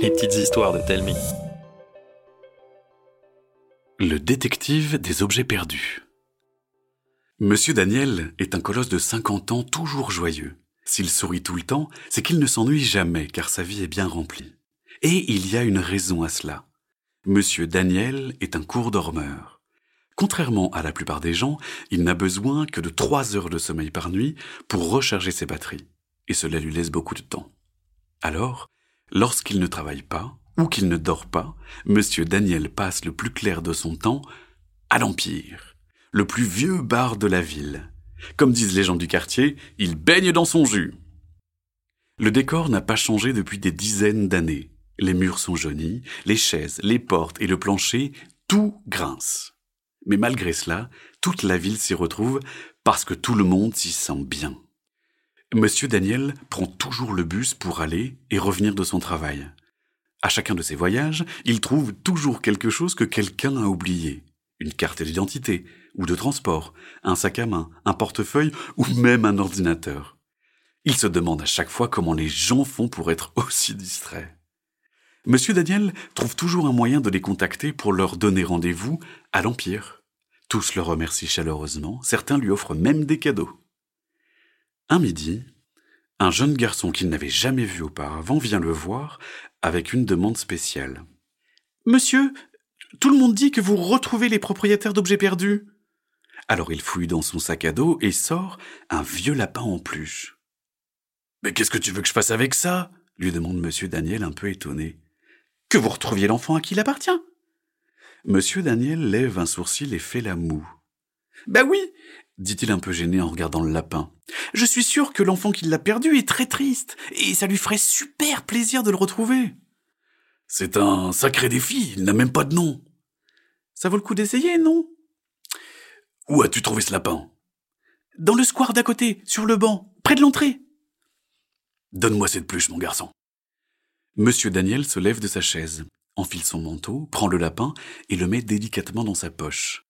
Les petites histoires de Telmi. Le détective des objets perdus. Monsieur Daniel est un colosse de 50 ans toujours joyeux. S'il sourit tout le temps, c'est qu'il ne s'ennuie jamais car sa vie est bien remplie. Et il y a une raison à cela. Monsieur Daniel est un court dormeur. Contrairement à la plupart des gens, il n'a besoin que de trois heures de sommeil par nuit pour recharger ses batteries. Et cela lui laisse beaucoup de temps. Alors, lorsqu'il ne travaille pas, ou qu'il ne dort pas, monsieur Daniel passe le plus clair de son temps à l'Empire, le plus vieux bar de la ville. Comme disent les gens du quartier, il baigne dans son jus. Le décor n'a pas changé depuis des dizaines d'années. Les murs sont jaunis, les chaises, les portes et le plancher, tout grince. Mais malgré cela, toute la ville s'y retrouve parce que tout le monde s'y sent bien. Monsieur Daniel prend toujours le bus pour aller et revenir de son travail. À chacun de ses voyages, il trouve toujours quelque chose que quelqu'un a oublié. Une carte d'identité, ou de transport, un sac à main, un portefeuille, ou même un ordinateur. Il se demande à chaque fois comment les gens font pour être aussi distraits. Monsieur Daniel trouve toujours un moyen de les contacter pour leur donner rendez-vous à l'Empire. Tous le remercient chaleureusement, certains lui offrent même des cadeaux. Un midi, un jeune garçon qu'il n'avait jamais vu auparavant vient le voir avec une demande spéciale. Monsieur, tout le monde dit que vous retrouvez les propriétaires d'objets perdus. Alors il fouille dans son sac à dos et sort un vieux lapin en pluche. Mais qu'est-ce que tu veux que je fasse avec ça? lui demande monsieur Daniel un peu étonné que vous retrouviez l'enfant à qui il appartient? Monsieur Daniel lève un sourcil et fait la moue. Ben oui, dit-il un peu gêné en regardant le lapin. Je suis sûr que l'enfant qui l'a perdu est très triste, et ça lui ferait super plaisir de le retrouver. C'est un sacré défi, il n'a même pas de nom. Ça vaut le coup d'essayer, non? Où as-tu trouvé ce lapin? Dans le square d'à côté, sur le banc, près de l'entrée. Donne-moi cette pluche, mon garçon. Monsieur Daniel se lève de sa chaise, enfile son manteau, prend le lapin et le met délicatement dans sa poche.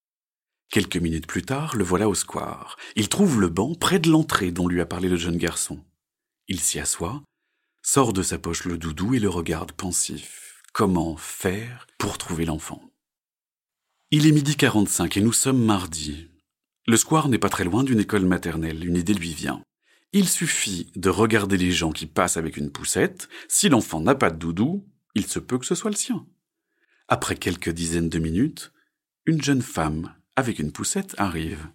Quelques minutes plus tard, le voilà au square. Il trouve le banc près de l'entrée dont lui a parlé le jeune garçon. Il s'y assoit, sort de sa poche le doudou et le regarde pensif. Comment faire pour trouver l'enfant? Il est midi quarante-cinq et nous sommes mardi. Le square n'est pas très loin d'une école maternelle, une idée lui vient. Il suffit de regarder les gens qui passent avec une poussette. Si l'enfant n'a pas de doudou, il se peut que ce soit le sien. Après quelques dizaines de minutes, une jeune femme avec une poussette arrive.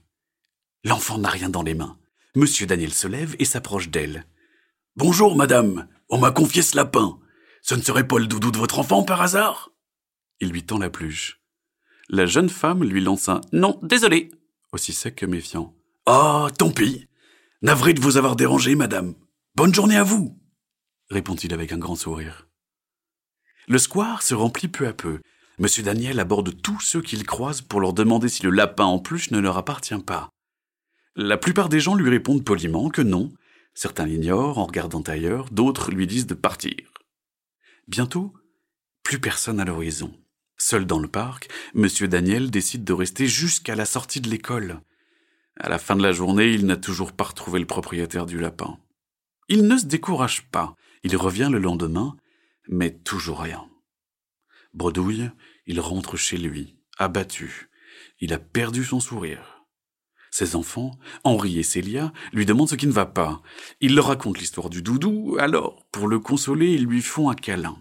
L'enfant n'a rien dans les mains. Monsieur Daniel se lève et s'approche d'elle. Bonjour, madame. On m'a confié ce lapin. Ce ne serait pas le doudou de votre enfant par hasard? Il lui tend la pluche. La jeune femme lui lance un Non, désolé, aussi sec que méfiant. Ah, tant pis. Navré de vous avoir dérangé, madame. Bonne journée à vous, répond-il avec un grand sourire. Le square se remplit peu à peu. Monsieur Daniel aborde tous ceux qu'il croise pour leur demander si le lapin en pluche ne leur appartient pas. La plupart des gens lui répondent poliment que non. Certains l'ignorent en regardant ailleurs, d'autres lui disent de partir. Bientôt, plus personne à l'horizon. Seul dans le parc, monsieur Daniel décide de rester jusqu'à la sortie de l'école. À la fin de la journée, il n'a toujours pas retrouvé le propriétaire du lapin. Il ne se décourage pas. Il revient le lendemain, mais toujours rien. Bredouille, il rentre chez lui, abattu. Il a perdu son sourire. Ses enfants, Henri et Célia, lui demandent ce qui ne va pas. Il leur raconte l'histoire du doudou, alors, pour le consoler, ils lui font un câlin.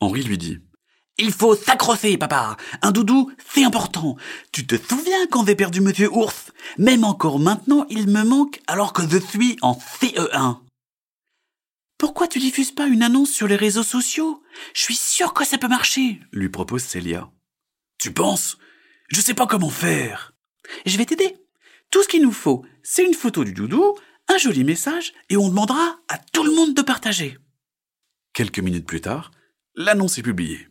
Henri lui dit il faut s'accrocher, papa. Un doudou, c'est important. Tu te souviens quand j'ai perdu Monsieur Ours? Même encore maintenant, il me manque alors que je suis en CE1. Pourquoi tu diffuses pas une annonce sur les réseaux sociaux? Je suis sûr que ça peut marcher, lui propose Célia. Tu penses? Je sais pas comment faire. Je vais t'aider. Tout ce qu'il nous faut, c'est une photo du doudou, un joli message, et on demandera à tout le monde de partager. Quelques minutes plus tard, l'annonce est publiée.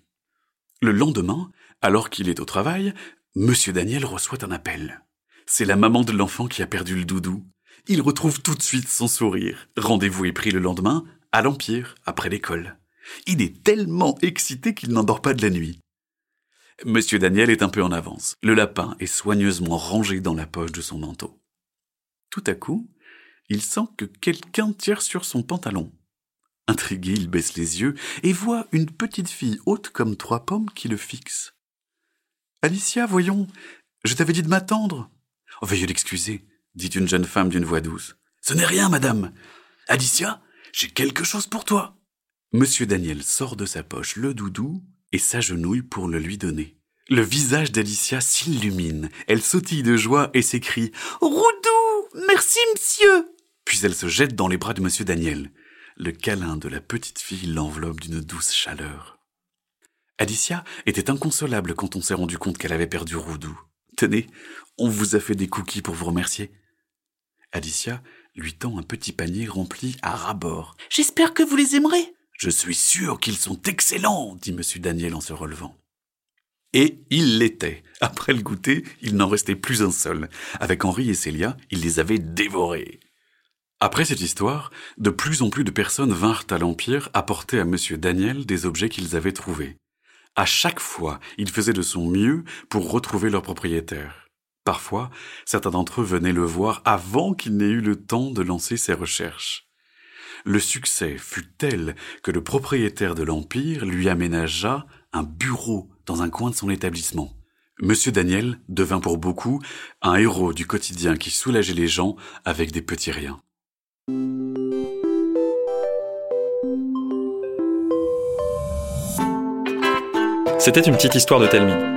Le lendemain, alors qu'il est au travail, Monsieur Daniel reçoit un appel. C'est la maman de l'enfant qui a perdu le doudou. Il retrouve tout de suite son sourire. Rendez-vous est pris le lendemain, à l'Empire, après l'école. Il est tellement excité qu'il n'endort pas de la nuit. Monsieur Daniel est un peu en avance. Le lapin est soigneusement rangé dans la poche de son manteau. Tout à coup, il sent que quelqu'un tire sur son pantalon. Intrigué, il baisse les yeux et voit une petite fille haute comme trois pommes qui le fixe. Alicia, voyons, je t'avais dit de m'attendre. Oh, veuillez l'excuser, dit une jeune femme d'une voix douce. Ce n'est rien, madame. Alicia, j'ai quelque chose pour toi. Monsieur Daniel sort de sa poche le doudou et s'agenouille pour le lui donner. Le visage d'Alicia s'illumine, elle sautille de joie et s'écrie Roudou Merci, monsieur Puis elle se jette dans les bras de monsieur Daniel. Le câlin de la petite fille l'enveloppe d'une douce chaleur. Alicia était inconsolable quand on s'est rendu compte qu'elle avait perdu Roudou. Tenez, on vous a fait des cookies pour vous remercier. Lui tend un petit panier rempli à ras-bord. J'espère que vous les aimerez. Je suis sûr qu'ils sont excellents, dit monsieur Daniel en se relevant. Et il l'était. Après le goûter, il n'en restait plus un seul. Avec Henri et Célia, il les avait dévorés. Après cette histoire, de plus en plus de personnes vinrent à l'Empire apporter à monsieur Daniel des objets qu'ils avaient trouvés. À chaque fois, il faisait de son mieux pour retrouver leur propriétaire. Parfois, certains d'entre eux venaient le voir avant qu'il n'ait eu le temps de lancer ses recherches. Le succès fut tel que le propriétaire de l'Empire lui aménagea un bureau dans un coin de son établissement. Monsieur Daniel devint pour beaucoup un héros du quotidien qui soulageait les gens avec des petits riens. C'était une petite histoire de Telmi.